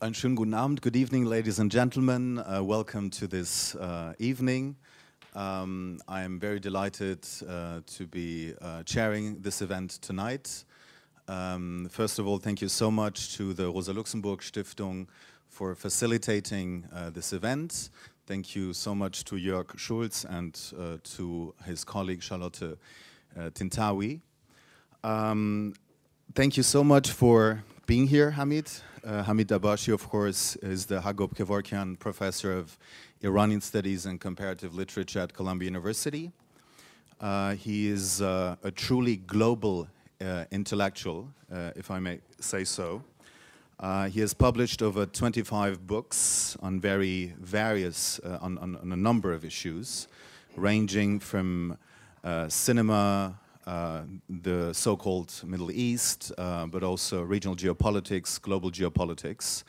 Einen schönen guten Abend. Good evening, ladies and gentlemen. Uh, welcome to this uh, evening. Um, I am very delighted uh, to be uh, chairing this event tonight. Um, first of all, thank you so much to the Rosa Luxemburg Stiftung for facilitating uh, this event. Thank you so much to Jörg Schulz and uh, to his colleague Charlotte Tintawi. Um, thank you so much for being here, Hamid. Uh, Hamid Dabashi, of course, is the Hagop Kevorkian Professor of Iranian Studies and Comparative Literature at Columbia University. Uh, he is uh, a truly global uh, intellectual, uh, if I may say so. Uh, he has published over 25 books on very various, on, on, on a number of issues, ranging from cinema, the so-called Middle East, uh, but also regional geopolitics, global geopolitics.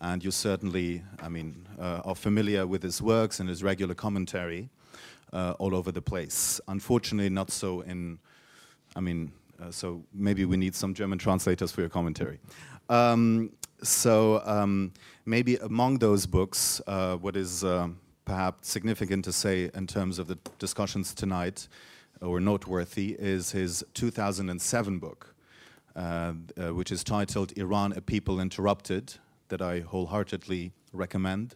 And you certainly, I mean, uh, are familiar with his works and his regular commentary uh, all over the place. Unfortunately, not so in, I mean, uh, so maybe we need some German translators for your commentary. Um, so um, maybe among those books, uh, what is uh, perhaps significant to say in terms of the discussions tonight, or noteworthy, is his 2007 book, uh, uh, which is titled Iran, a People Interrupted, that I wholeheartedly recommend,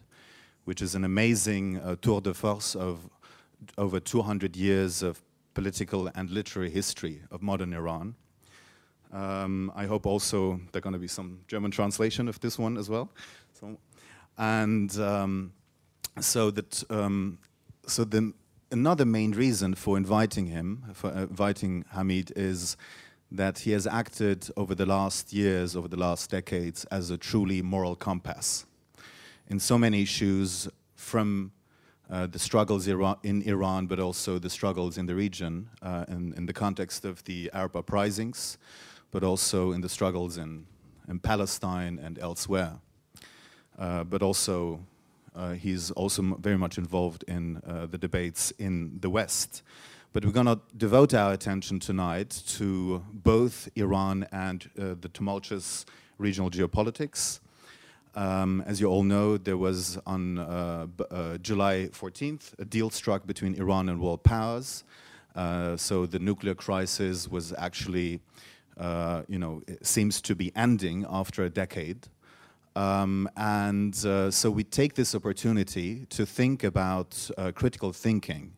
which is an amazing uh, tour de force of over 200 years of political and literary history of modern Iran. Um, I hope also there are going to be some German translation of this one as well. So, and um, so that um, so the another main reason for inviting him, for inviting Hamid, is that he has acted over the last years, over the last decades, as a truly moral compass in so many issues from uh, the struggles in Iran, but also the struggles in the region, uh, in, in the context of the Arab uprisings, but also in the struggles in, in Palestine and elsewhere. Uh, but also, uh, he's also very much involved in uh, the debates in the West. But we're going to devote our attention tonight to both Iran and uh, the tumultuous regional geopolitics. Um, as you all know, there was on uh, uh, July 14th a deal struck between Iran and world powers. Uh, so the nuclear crisis was actually, uh, you know, seems to be ending after a decade. Um, and uh, so we take this opportunity to think about uh, critical thinking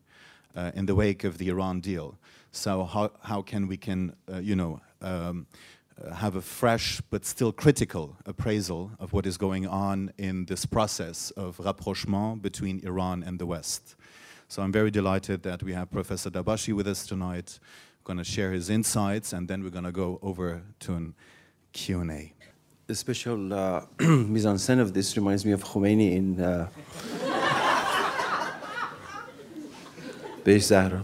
uh, in the wake of the Iran deal. So how, how can we can, uh, you know, um, have a fresh but still critical appraisal of what is going on in this process of rapprochement between Iran and the West. So I'm very delighted that we have Professor Dabashi with us tonight, going to share his insights, and then we're going to go over to an Q&A. The special uh, mise en scène of this reminds me of Khomeini in uh, Zahra.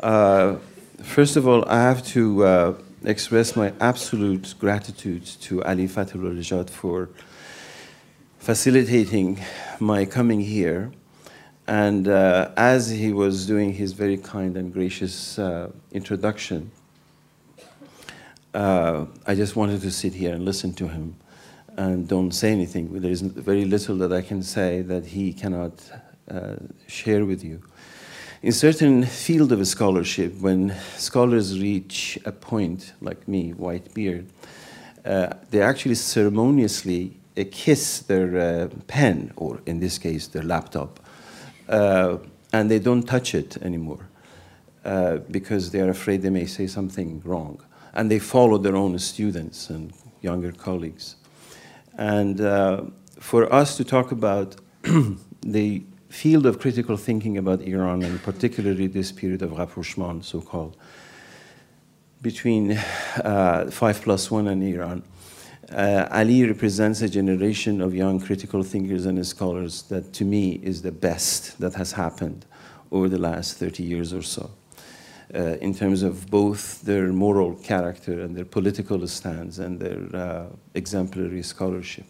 Uh, first of all, I have to uh, express my absolute gratitude to Ali Fathollah-Nejad for facilitating my coming here. And uh, as he was doing his very kind and gracious uh, introduction, uh, I just wanted to sit here and listen to him and don't say anything. There is very little that I can say that he cannot uh, share with you. In certain field of scholarship, when scholars reach a point, like me, white beard, uh, they actually ceremoniously uh, kiss their uh, pen, or in this case, their laptop, uh, and they don't touch it anymore because they are afraid they may say something wrong. And they follow their own students and younger colleagues. And uh, for us to talk about the field of critical thinking about Iran, and particularly this period of rapprochement, so called, between uh, 5 plus 1 and Iran, uh, Ali represents a generation of young critical thinkers and scholars that, to me, is the best that has happened over the last 30 years or so. Uh, in terms of both their moral character and their political stance and their uh, exemplary scholarship.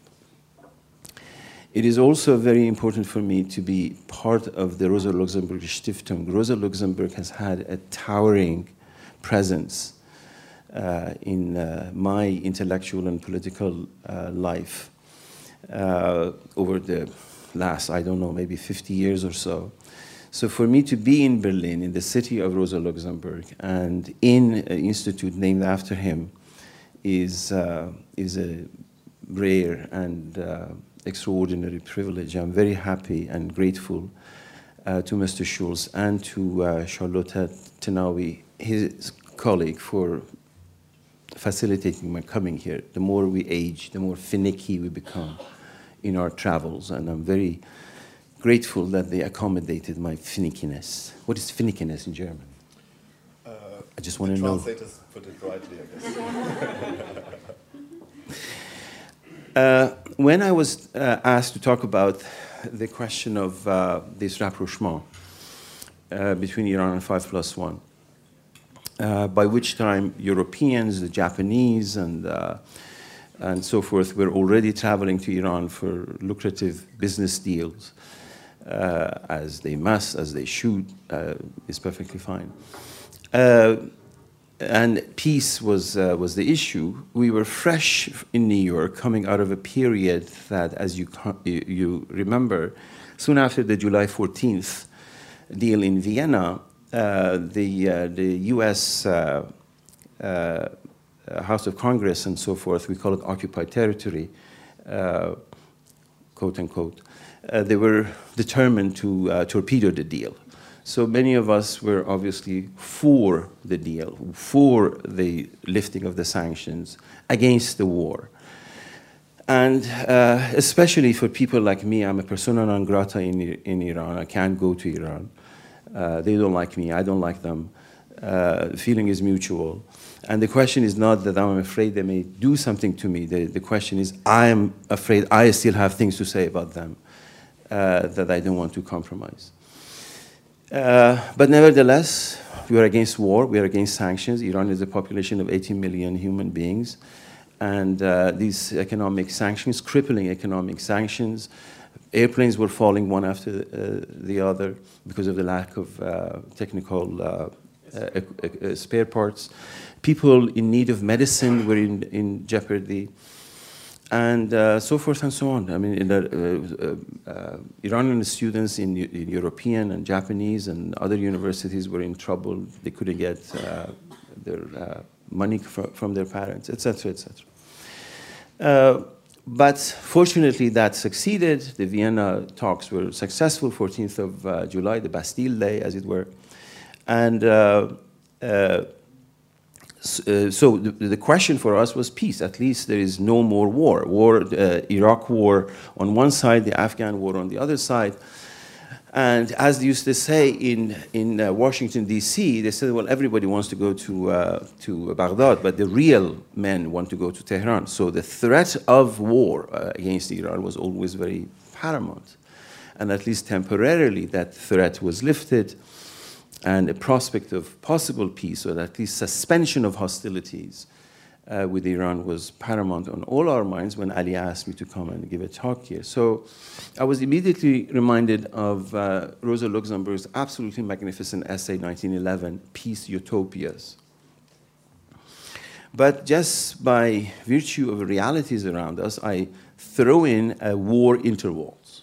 It is also very important for me to be part of the Rosa Luxemburg Stiftung. Rosa Luxemburg has had a towering presence uh, in uh, my intellectual and political uh, life uh, over the last, I don't know, maybe 50 years or so. So for me to be in Berlin, in the city of Rosa Luxemburg, and in an institute named after him, is, uh, is a rare and uh, extraordinary privilege. I'm very happy and grateful uh, to Mr. Schulz and to uh, Charlotte Tenawi, his colleague, for facilitating my coming here. The more we age, the more finicky we become in our travels, and I'm very grateful that they accommodated my finickiness. What is finickiness in German? Uh, I just want to know. Translators put it rightly, I guess. uh, when I was uh, asked to talk about the question of uh, this rapprochement uh, between Iran and 5 plus 1, uh, by which time Europeans, the Japanese, and, uh, and so forth were already traveling to Iran for lucrative business deals, uh, as they must, as they should, uh, is perfectly fine. Uh, and peace was, uh, was the issue. We were fresh in New York, coming out of a period that, as you, you remember, soon after the July 14th deal in Vienna, uh, the, uh, the US House of Congress and so forth, we call it occupied territory, quote unquote, they were determined to torpedo the deal. So many of us were obviously for the deal, for the lifting of the sanctions, against the war. And uh, especially for people like me, I'm a persona non grata in, in Iran. I can't go to Iran. Uh, they don't like me, I don't like them. Uh, feeling is mutual. And the question is not that I'm afraid they may do something to me. The, the question is, I'm afraid I still have things to say about them uh, that I don't want to compromise. Uh, but nevertheless, we are against war, we are against sanctions. Iran is a population of 18 million human beings. And uh, these economic sanctions, crippling economic sanctions, airplanes were falling one after uh, the other because of the lack of uh, technical uh, spare parts. People in need of medicine were in, in jeopardy, and uh, so forth and so on. I mean, uh, uh, Iranian students in, in, European and Japanese and other universities were in trouble. They couldn't get their money from their parents, etc., etc. But fortunately, that succeeded. The Vienna talks were successful, 14th of uh, July, the Bastille Day, as it were. And uh, so the, the, question for us was peace. At least there is no more war. War, uh, Iraq war on one side, the Afghan war on the other side. And as they used to say in, in uh, Washington, D.C., they said, well, everybody wants to go to, uh, to Baghdad, but the real men want to go to Tehran. So the threat of war uh, against Iran was always very paramount. And at least temporarily, that threat was lifted, and a prospect of possible peace, or at least suspension of hostilities, uh, with Iran was paramount on all our minds when Ali asked me to come and give a talk here. So I was immediately reminded of uh, Rosa Luxemburg's absolutely magnificent essay, 1911, Peace Utopias. But just by virtue of realities around us, I throw in a war intervals.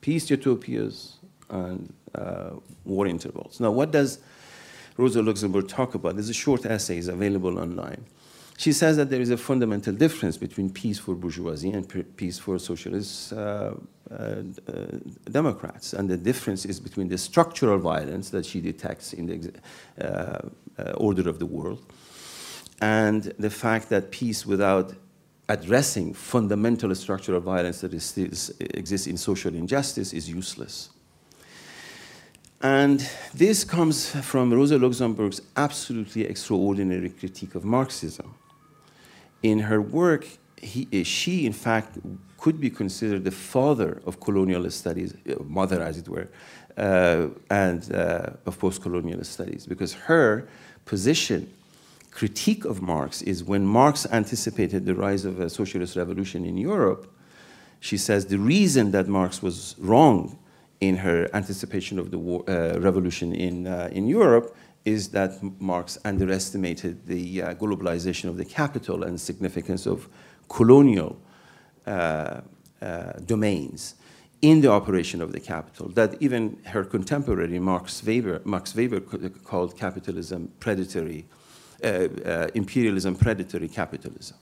Peace utopias and uh, war intervals. Now, what does Rosa Luxemburg talk about. There's a short essay, it's available online. She says that there is a fundamental difference between peace for bourgeoisie and peace for socialist uh, uh, uh, Democrats. And the difference is between the structural violence that she detects in the uh, uh, order of the world and the fact that peace without addressing fundamental structural violence that is, exists in social injustice is useless. And this comes from Rosa Luxemburg's absolutely extraordinary critique of Marxism. In her work, he, she, in fact, could be considered the father of colonial studies, uh, mother, as it were, uh, and uh, of post-colonial studies, because her position, critique of Marx, is when Marx anticipated the rise of a socialist revolution in Europe, she says the reason that Marx was wrong in her anticipation of the war, uh, revolution in, uh, in Europe is that Marx underestimated the uh, globalization of the capital and significance of colonial domains in the operation of the capital that even her contemporary Max Weber, Max Weber called capitalism predatory, uh, uh, imperialism predatory capitalism.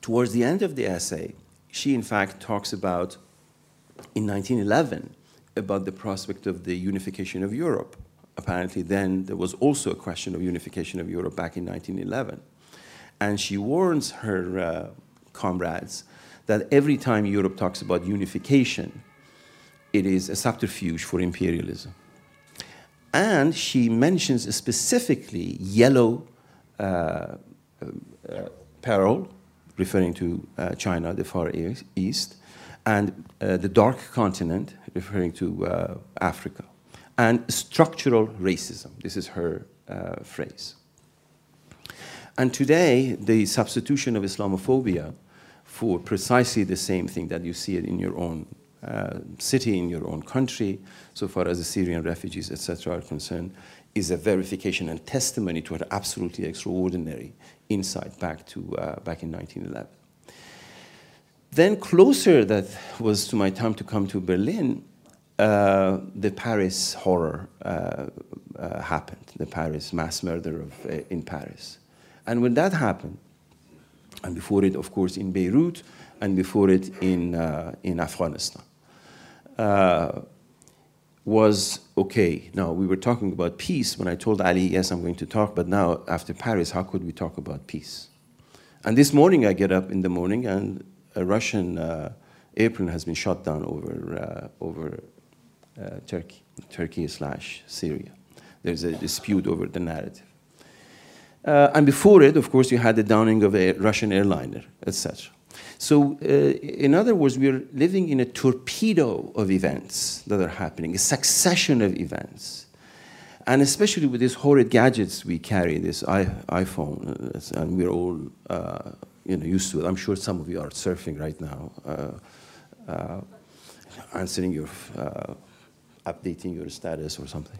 Towards the end of the essay, she in fact talks about, in 1911, about the prospect of the unification of Europe. Apparently, then there was also a question of unification of Europe back in 1911. And she warns her uh, comrades that every time Europe talks about unification, it is a subterfuge for imperialism. And she mentions specifically yellow uh, uh, peril, referring to uh, China, the Far East, and uh, the dark continent, referring to uh, Africa, and structural racism. This is her uh, phrase. And today, the substitution of Islamophobia for precisely the same thing that you see it in your own uh, city, in your own country, so far as the Syrian refugees, etc., are concerned, is a verification and testimony to an absolutely extraordinary insight back to uh, back in 1911. Then closer, that was to my time to come to Berlin, uh, the Paris horror uh, uh happened, the Paris mass murder of, uh, in Paris. And when that happened, and before it, of course, in Beirut, and before it in, in Afghanistan, was okay. Now, we were talking about peace when I told Ali, yes, I'm going to talk, but now, after Paris, how could we talk about peace? And this morning, I get up in the morning, and a Russian uh, airplane has been shot down over, uh, over uh, Turkey, Turkey slash Syria. There's a dispute over the narrative. Uh, and before it, of course, you had the downing of a Russian airliner, etc. So, uh, in other words, we are living in a torpedo of events that are happening, a succession of events. And especially with these horrid gadgets we carry, this iPhone, uh, and we're all uh, you know, used to it. I'm sure some of you are surfing right now, uh, uh, answering your, updating your status or something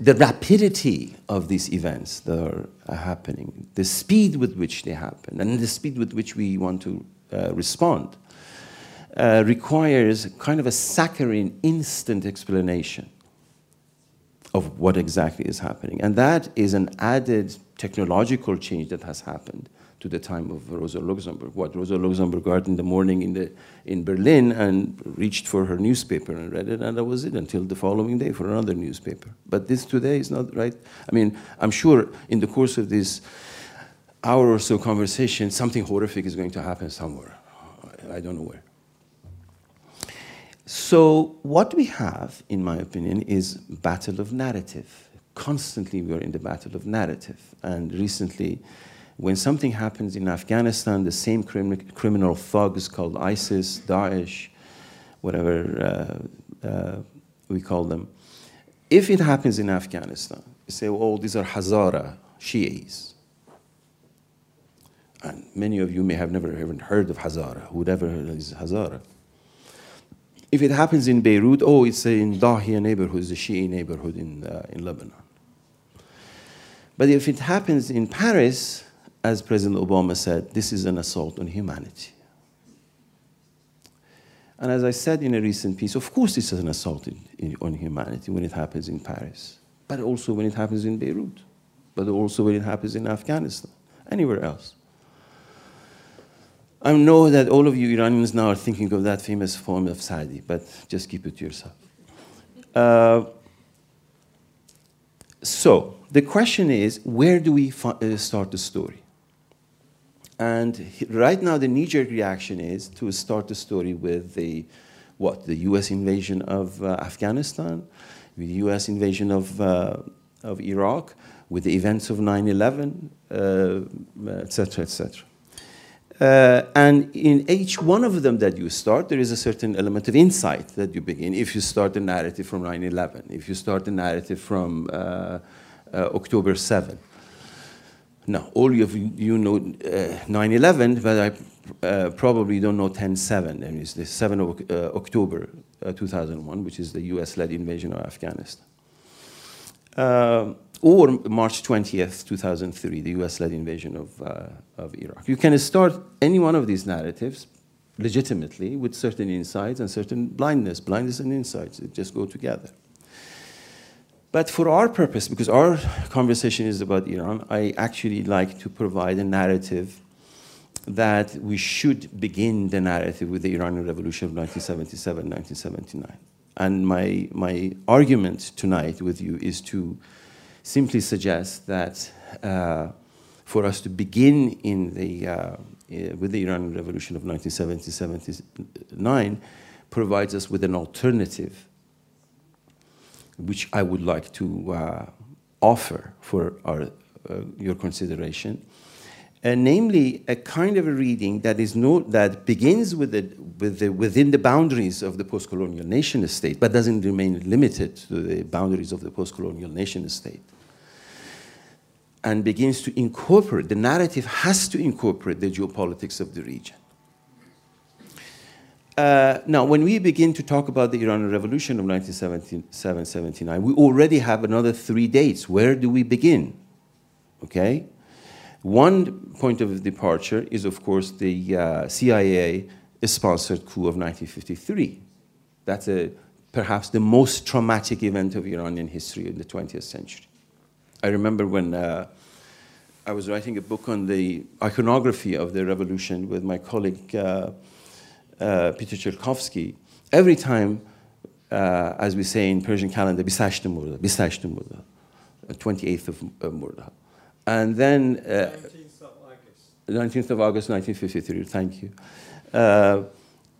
the rapidity of these events that are happening, the speed with which they happen, and the speed with which we want to uh, respond, uh, requires kind of a saccharine, instant explanation of what exactly is happening. And that is an added technological change that has happened to the time of Rosa Luxemburg. What Rosa Luxemburg got in the morning in, the, in Berlin and reached for her newspaper and read it, and that was it until the following day for another newspaper. But this today is not right. I mean, I'm sure in the course of this hour or so conversation, something horrific is going to happen somewhere. I don't know where. So what we have, in my opinion, is battle of narrative. Constantly we are in the battle of narrative. And recently, when something happens in Afghanistan, the same crim criminal thugs called ISIS, Daesh, whatever uh, uh, we call them, if it happens in Afghanistan, you say, oh, these are Hazara Shias. And many of you may have never even heard of Hazara. Whoever is Hazara? If it happens in Beirut, oh, it's in Dahia neighborhood, a Shia neighborhood in, uh, in Lebanon. But if it happens in Paris, as President Obama said, this is an assault on humanity. And as I said in a recent piece, of course, this is an assault in, in, on humanity when it happens in Paris, but also when it happens in Beirut, but also when it happens in Afghanistan, anywhere else. I know that all of you Iranians now are thinking of that famous form of Saadi, but just keep it to yourself. Uh, so, the question is where do we uh, start the story? And right now, the knee-jerk reaction is to start the story with the what the U.S. invasion of uh, Afghanistan, the U.S. invasion of uh, of Iraq, with the events of 9/11, etc., uh, etc. Uh, and in each one of them that you start, there is a certain element of insight that you begin. If you start the narrative from 9 11, if you start the narrative from uh, uh, October 7, no, all of you know 9-11, uh, but I uh, probably don't know 10-7. And it's the 7th of uh, October uh, 2001, which is the US led invasion of Afghanistan. Uh, or March 20th, 2003, the US led invasion of, uh, of Iraq. You can start any one of these narratives legitimately with certain insights and certain blindness. Blindness and insights just go together. But for our purpose, because our conversation is about Iran, I actually like to provide a narrative that we should begin the narrative with the Iranian Revolution of 1977 1979. And my, my argument tonight with you is to simply suggest that uh, for us to begin in the, uh, uh with the Iranian Revolution of 1977, 1979 provides us with an alternative which I would like to uh, offer for our, uh, your consideration. Uh, namely, a kind of a reading that is no, that begins with the, with the, within the boundaries of the post-colonial nation state, but doesn't remain limited to the boundaries of the post-colonial nation state, and begins to incorporate. The narrative has to incorporate the geopolitics of the region. Uh, now, when we begin to talk about the Iranian Revolution of 1977-79, we already have another three dates. Where do we begin? Okay? One point of departure is, of course, the uh, CIA-sponsored coup of 1953. That's a, perhaps the most traumatic event of Iranian history in the 20th century. I remember when uh, I was writing a book on the iconography of the revolution with my colleague uh, Peter Chelkowski, every time, uh, as we say in Persian calendar, Bisashta Murda, Bisashta Murda, 28th of uh, Murda. And then... 19th of August. 19th of August, 1953, thank you. Uh,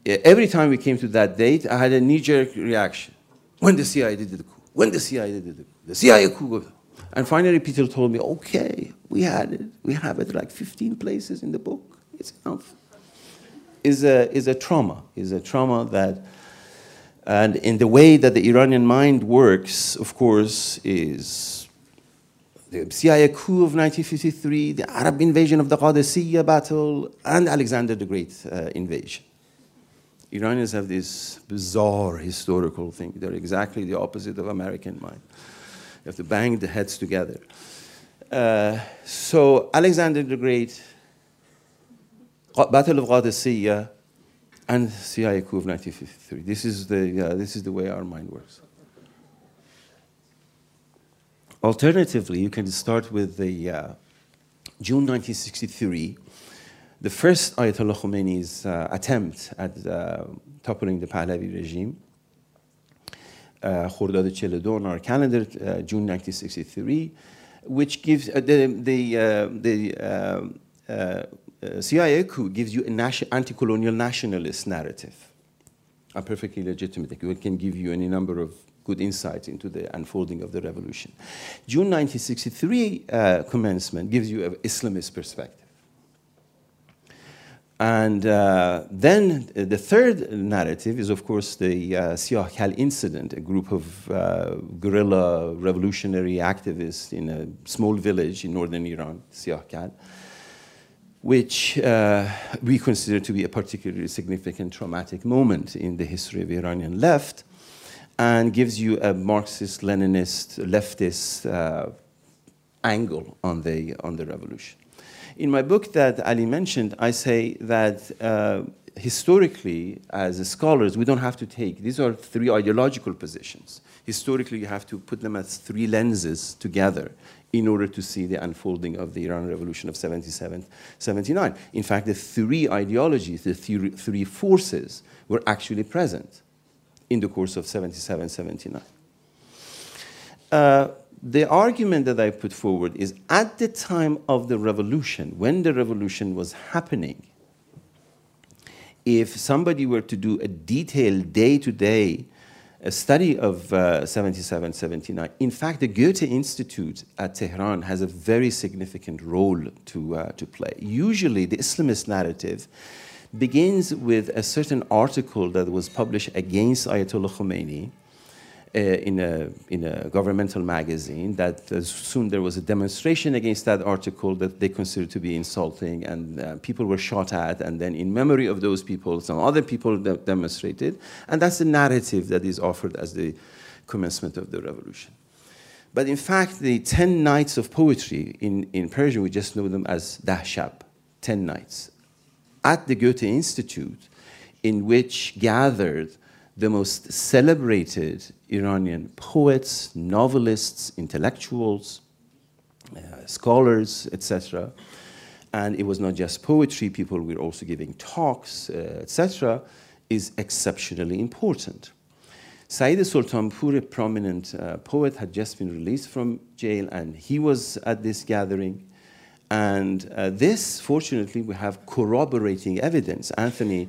every time we came to that date, I had a knee-jerk reaction. When the CIA did the coup, when the CIA did the coup, the CIA coup. And finally, Peter told me, okay, we had it. We have it like 15 places in the book. It's enough is a, is a trauma, is a trauma that, and in the way that the Iranian mind works, of course, is the CIA coup of 1953, the Arab invasion of the Qadisiyah battle, and Alexander the Great uh, invasion. Iranians have this bizarre historical thing. They're exactly the opposite of American mind. You have to bang the heads together. Uh, so Alexander the Great Battle of Qadisiyah and CIA coup of 1953. This is the, this is the way our mind works. Alternatively, you can start with the uh, June 1963, the first Ayatollah Khomeini's uh, attempt at uh, toppling the Pahlavi regime. Uh, Khordad 42 on our calendar, uh, June 1963, which gives the, the, the um, uh, CIA coup gives you an anti-colonial nationalist narrative. A perfectly legitimate. It can give you any number of good insights into the unfolding of the revolution. June 1963 uh, commencement gives you an Islamist perspective. And uh, then uh, the third narrative is, of course, the uh, incident, a group of uh, guerrilla revolutionary activists in a small village in northern Iran, Siyah Kal, which uh, we consider to be a particularly significant traumatic moment in the history of Iranian left, and gives you a Marxist, Leninist, leftist uh, angle on the, on the revolution. In my book that Ali mentioned, I say that uh, historically, as scholars, we don't have to take, these are three ideological positions. Historically, you have to put them as three lenses together in order to see the unfolding of the Iran Revolution of 77, 79. In fact, the three ideologies, the three, forces were actually present in the course of 77, 79. Uh, the argument that I put forward is at the time of the revolution, when the revolution was happening, if somebody were to do a detailed day to day a study of uh, 77, 79. In fact, the Goethe Institute at Tehran has a very significant role to, uh, to play. Usually, the Islamist narrative begins with a certain article that was published against Ayatollah Khomeini in, a, in a governmental magazine that uh, soon there was a demonstration against that article that they considered to be insulting, and uh, people were shot at, and then in memory of those people, some other people de demonstrated, and that's the narrative that is offered as the commencement of the revolution. But in fact, the 10 nights of poetry in, in Persian, we just know them as dahshab, 10 nights, at the Goethe Institute, in which gathered the most celebrated Iranian poets, novelists, intellectuals, uh, scholars, etc. And it was not just poetry, people were also giving talks, uh, etc., is exceptionally important. Saeed Sultanpur, a prominent uh, poet, had just been released from jail, and he was at this gathering. And uh, this, fortunately, we have corroborating evidence. Anthony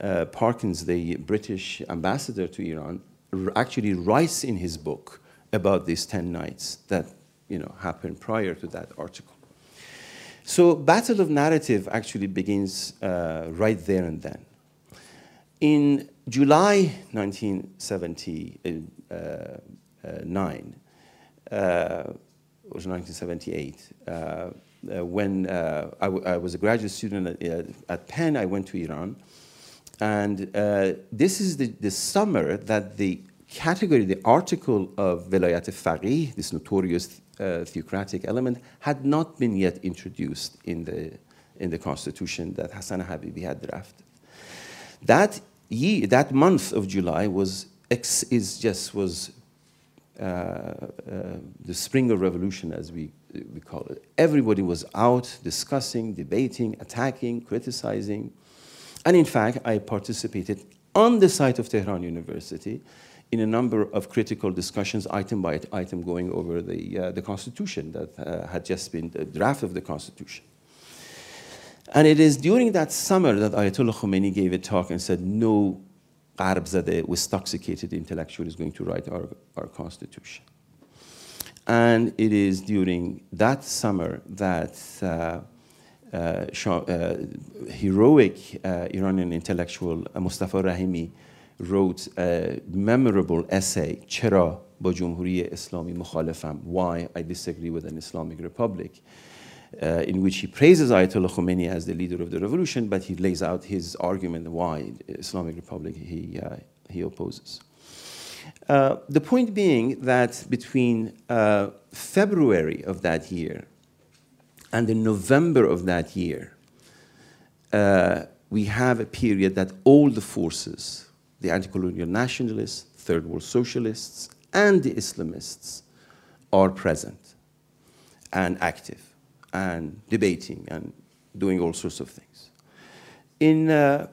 uh, Parsons, the British ambassador to Iran, actually writes in his book about these 10 nights that you know, happened prior to that article. So battle of narrative actually begins uh, right there and then. In July 1979, uh, uh, it was 1978, uh, uh, when uh, I, was a graduate student at, at Penn, I went to Iran and uh, this is the, the summer that the category, the article of Velayat Faqih, this notorious uh, theocratic element, had not been yet introduced in the, in the constitution that Hassan Habibi had drafted. That year, that month of July was ex, is just was uh, uh, the spring of revolution, as we, we call it. Everybody was out discussing, debating, attacking, criticizing. And in fact, I participated on the site of Tehran University in a number of critical discussions, item by item, going over the, uh, the Constitution that uh, had just been the draft of the Constitution. And it is during that summer that Ayatollah Khomeini gave a talk and said, no Gharbzadeh, intoxicated intellectual is going to write our, our Constitution. And it is during that summer that uh, heroic uh, Iranian intellectual Mustafa Rahimi wrote a memorable essay, Chera Jumhuri Islami mukhalafam, Why I Disagree with an Islamic Republic, uh, in which he praises Ayatollah Khomeini as the leader of the revolution, but he lays out his argument why Islamic Republic he, uh, he opposes. Uh, the point being that between February of that year and in November of that year, uh, we have a period that all the forces, the anti-colonial nationalists, third world socialists, and the Islamists are present and active and debating and doing all sorts of things. In uh,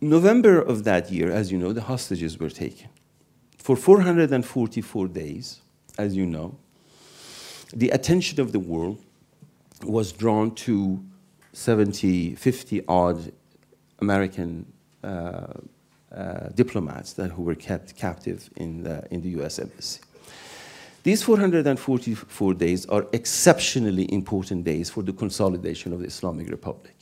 November of that year, as you know, the hostages were taken. For 444 days, as you know, the attention of the world was drawn to 70, 50 odd American uh, uh, diplomats that, who were kept captive in the, in the US Embassy. These 444 days are exceptionally important days for the consolidation of the Islamic Republic.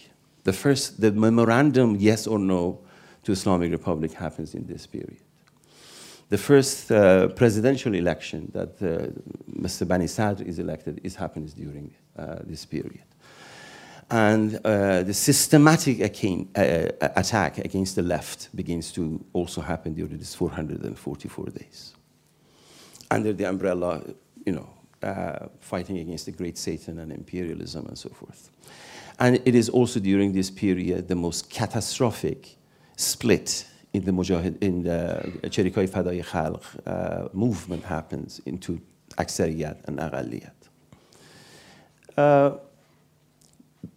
The first, the memorandum, yes or no, to Islamic Republic happens in this period. The first uh, presidential election that uh, Mr. Bani Sadr is elected is happens during uh, this period. And uh, the systematic uh, attack against the left begins to also happen during these 444 days. Under the umbrella, you know, uh, fighting against the great Satan and imperialism and so forth. And it is also during this period the most catastrophic split in the Mujahid, in the Cherikai Fadai Khalq uh, movement happens into Aksariyat and Aghaliyat. Uh,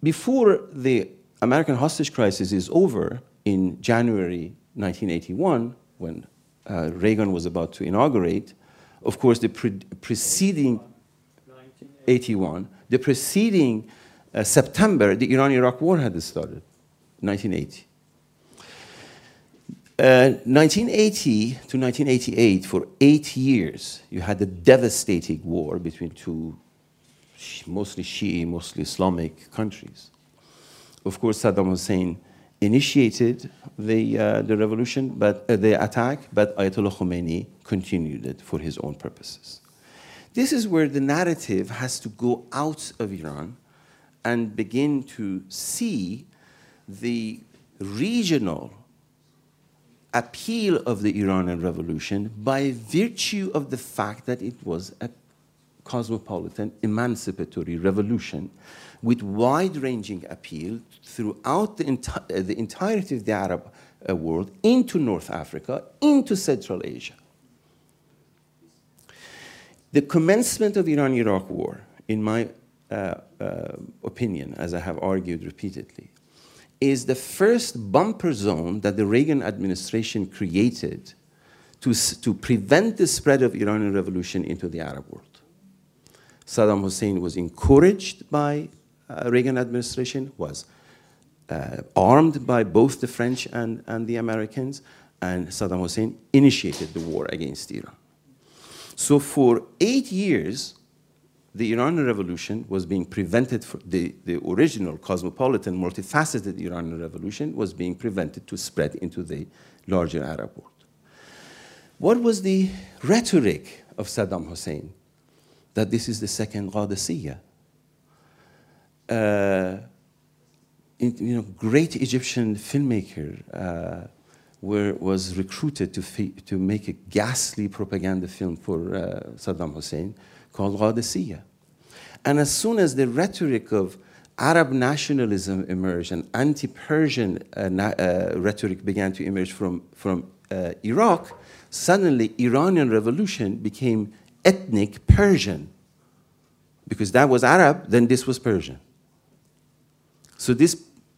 before the American hostage crisis is over in January 1981, when uh, Reagan was about to inaugurate, of course, the pre preceding 81, the preceding uh, September, the Iran-Iraq war had started, 1980. 1980 uh, to 1988, for eight years, you had a devastating war between two mostly Shi'i, mostly Islamic countries. Of course, Saddam Hussein initiated the, uh, the revolution, but uh, the attack, but Ayatollah Khomeini continued it for his own purposes. This is where the narrative has to go out of Iran and begin to see the regional appeal of the Iranian revolution by virtue of the fact that it was a cosmopolitan emancipatory revolution with wide-ranging appeal throughout the, enti uh, the, entirety of the Arab uh, world into North Africa, into Central Asia. The commencement of the Iran-Iraq war, in my uh, uh, opinion, as I have argued repeatedly, is the first bumper zone that the Reagan administration created to, to prevent the spread of Iranian revolution into the Arab world. Saddam Hussein was encouraged by uh, Reagan administration, was uh, armed by both the French and, and the Americans, and Saddam Hussein initiated the war against Iran. So for eight years, the Iranian revolution was being prevented, for the, the original cosmopolitan, multifaceted Iranian revolution was being prevented to spread into the larger Arab world. What was the rhetoric of Saddam Hussein? That this is the second Qadisiyah. Uh, you know, great Egyptian filmmaker uh, were, was recruited to, to make a ghastly propaganda film for uh, Saddam Hussein called Qadisiyah. And as soon as the rhetoric of Arab nationalism emerged and anti-Persian uh, uh, rhetoric began to emerge from, from uh, Iraq, suddenly Iranian revolution became ethnic Persian. Because that was Arab, then this was Persian. So this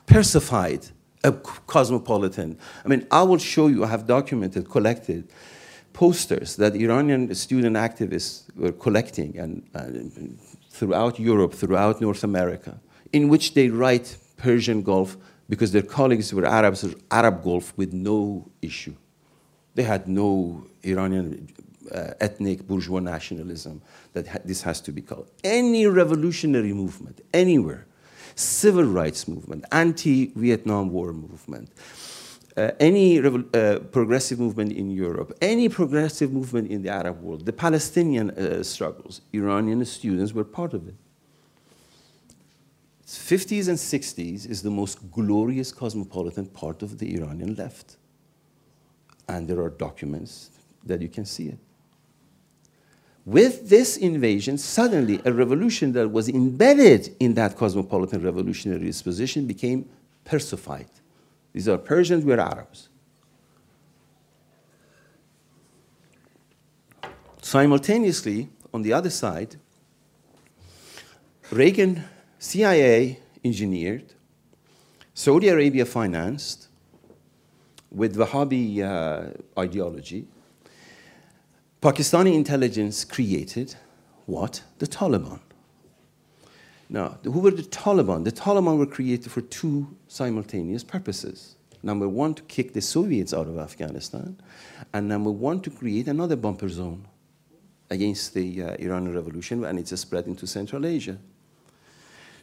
persified a cosmopolitan. I mean, I will show you, I have documented, collected posters that Iranian student activists were collecting and, and throughout Europe, throughout North America, in which they write Persian Gulf because their colleagues were Arabs, Arab Gulf with no issue. They had no Iranian uh, ethnic bourgeois nationalism that ha this has to be called. Any revolutionary movement, anywhere, civil rights movement, anti-Vietnam War movement, uh, any uh, progressive movement in Europe, any progressive movement in the Arab world, the Palestinian uh, struggles, Iranian students were part of it. 50s and 60s is the most glorious cosmopolitan part of the Iranian left. And there are documents that you can see it. With this invasion, suddenly a revolution that was embedded in that cosmopolitan revolutionary disposition became Persified. These are Persians, we're Arabs. Simultaneously, on the other side, Reagan, CIA engineered, Saudi Arabia financed, with Wahhabi uh, ideology, Pakistani intelligence created what? The Taliban. Now, who were the Taliban? The Taliban were created for two simultaneous purposes. Number one, to kick the Soviets out of Afghanistan, and number one, to create another bumper zone against the uh, Iranian Revolution, and it's spread into Central Asia.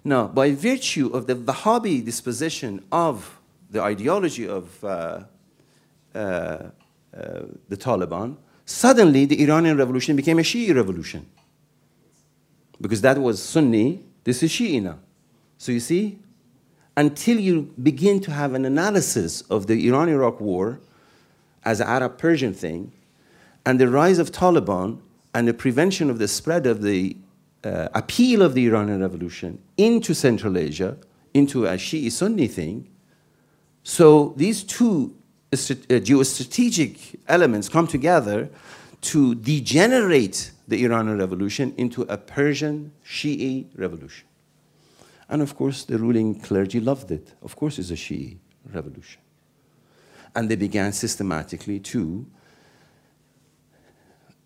Now, by virtue of the Wahhabi disposition of the ideology of uh, uh, uh the Taliban, Suddenly, the Iranian revolution became a Shi'i revolution. Because that was Sunni, this is Shi'i now. So you see, until you begin to have an analysis of the Iran-Iraq war as an Arab-Persian thing, and the rise of Taliban and the prevention of the spread of the uh, appeal of the Iranian revolution into Central Asia, into a Shi'i-Sunni thing, so these two geostrategic elements come together to degenerate the Iranian revolution into a Persian Shi'i revolution. And of course, the ruling clergy loved it. Of course, it's a Shi'i revolution. And they began systematically to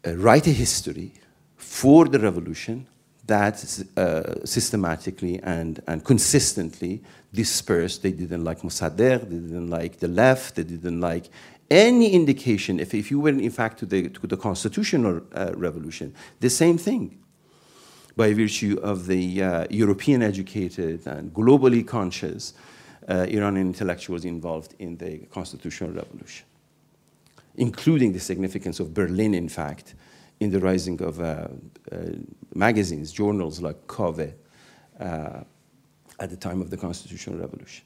uh, write a history for the revolution that uh, systematically and, and consistently dispersed. They didn't like Mossadegh, they didn't like the left, they didn't like any indication, if, if you went in fact to the, to the constitutional uh, revolution, the same thing. By virtue of the uh, European educated and globally conscious uh, Iranian intellectuals involved in the constitutional revolution, including the significance of Berlin, in fact, in the rising of uh, uh, magazines, journals like Kaveh uh, at the time of the constitutional revolution.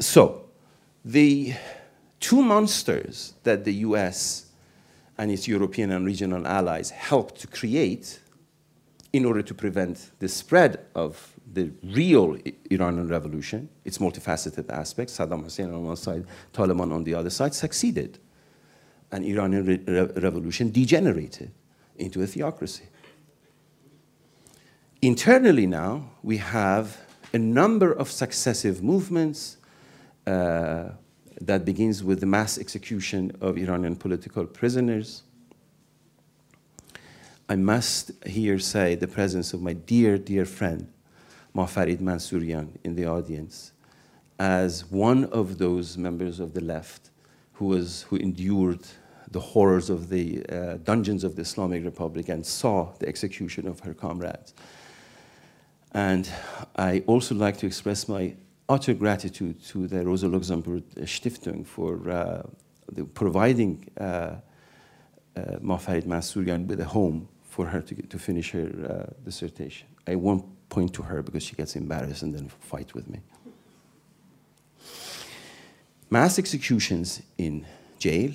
So, the two monsters that the US and its European and regional allies helped to create in order to prevent the spread of the real Iranian revolution, its multifaceted aspects, Saddam Hussein on one side, Taliban on the other side, succeeded. And Iranian re revolution degenerated into a theocracy. Internally now, we have a number of successive movements uh, that begins with the mass execution of Iranian political prisoners, I must here say the presence of my dear, dear friend, Mafarid Mansourian, in the audience, as one of those members of the left who, was, who endured the horrors of the uh, dungeons of the Islamic Republic and saw the execution of her comrades. And I also like to express my utter gratitude to the Rosa Luxemburg Stiftung for uh, providing uh, uh, Mafarid Mansourian with a home for her to, to finish her uh, dissertation. I won't point to her because she gets embarrassed and then fight with me. Mass executions in jail,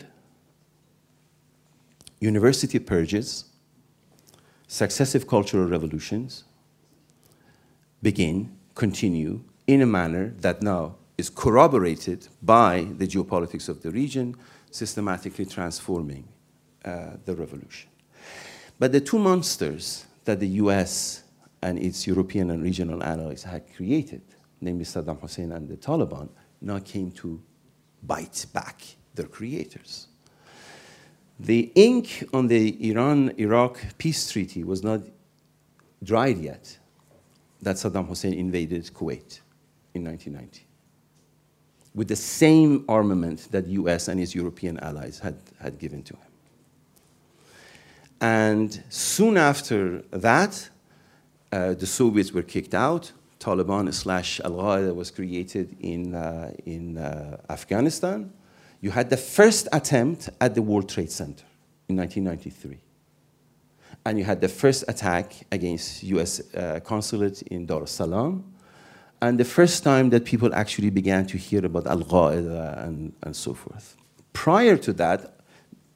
university purges, successive cultural revolutions begin, continue in a manner that now is corroborated by the geopolitics of the region, systematically transforming uh, the revolution. But the two monsters that the US and its European and regional allies had created, namely Saddam Hussein and the Taliban, now came to bite back their creators. The ink on the Iran Iraq peace treaty was not dried yet that Saddam Hussein invaded Kuwait in 1990 with the same armament that the US and its European allies had, had given to him. And soon after that, uh, the Soviets were kicked out. Taliban slash Al Qaeda was created in, uh, in uh, Afghanistan. You had the first attempt at the World Trade Center in 1993. And you had the first attack against US uh, consulate in Dar es Salaam. And the first time that people actually began to hear about Al Qaeda and, and so forth. Prior to that,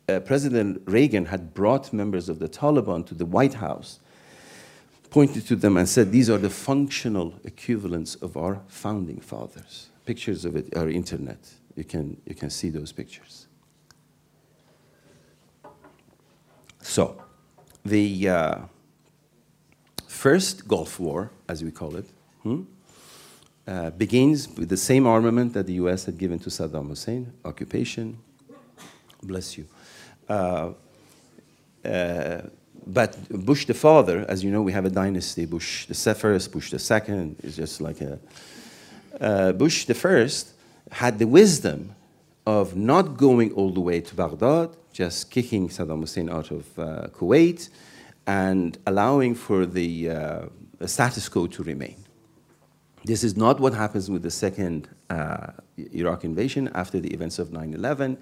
uh, President Reagan had brought members of the Taliban to the White House, pointed to them and said, These are the functional equivalents of our founding fathers. Pictures of it are internet. You can, you can see those pictures. So, the uh, first Gulf War, as we call it, hmm, uh, begins with the same armament that the US had given to Saddam Hussein occupation. Bless you. Uh, uh, but Bush the father, as you know, we have a dynasty. Bush the first, Bush the second is just like a. Uh, Bush the first had the wisdom of not going all the way to Baghdad, just kicking Saddam Hussein out of uh, Kuwait, and allowing for the, uh, status quo to remain. This is not what happens with the second uh, Iraq invasion after the events of 9 11.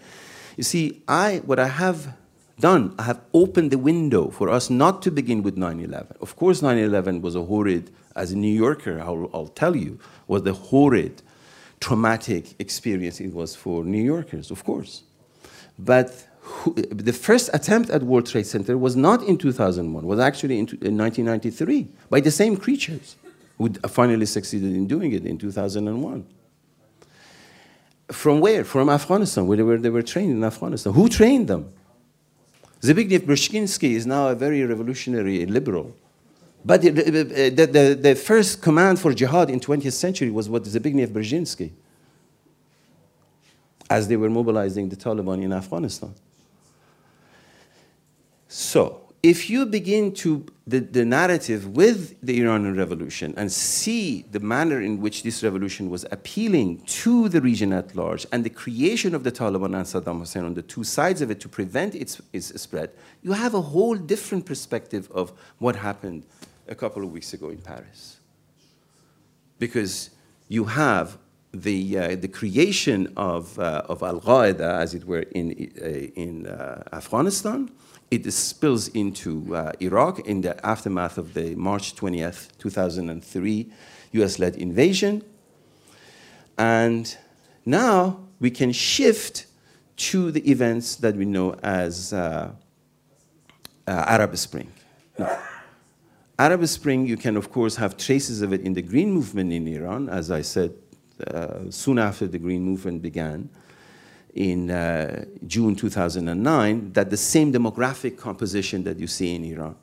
You see, I, what I have done, I have opened the window for us not to begin with 9 11. Of course, 9 11 was a horrid, as a New Yorker, I'll, I'll tell you, was the horrid, traumatic experience it was for New Yorkers, of course. But who, the first attempt at World Trade Center was not in 2001, was actually in, in 1993 by the same creatures who finally succeeded in doing it in 2001. From where? From Afghanistan, where they were, they were trained in Afghanistan. Who trained them? Zbigniew Brzezinski is now a very revolutionary liberal. But the, the, the, first command for jihad in 20th century was what Zbigniew Brzezinski, as they were mobilizing the Taliban in Afghanistan. So, if you begin to the, the narrative with the Iranian revolution and see the manner in which this revolution was appealing to the region at large and the creation of the Taliban and Saddam Hussein on the two sides of it to prevent its, its spread, you have a whole different perspective of what happened a couple of weeks ago in Paris. Because you have the, uh, the creation of, uh, of Al Qaeda, as it were, in, uh, in uh, Afghanistan. It spills into uh, Iraq in the aftermath of the March 20th, 2003 US led invasion. And now we can shift to the events that we know as uh, Arab Spring. Now, Arab Spring, you can, of course, have traces of it in the Green Movement in Iran, as I said, uh, soon after the Green Movement began in uh, June 2009, that the same demographic composition that you see in Iran,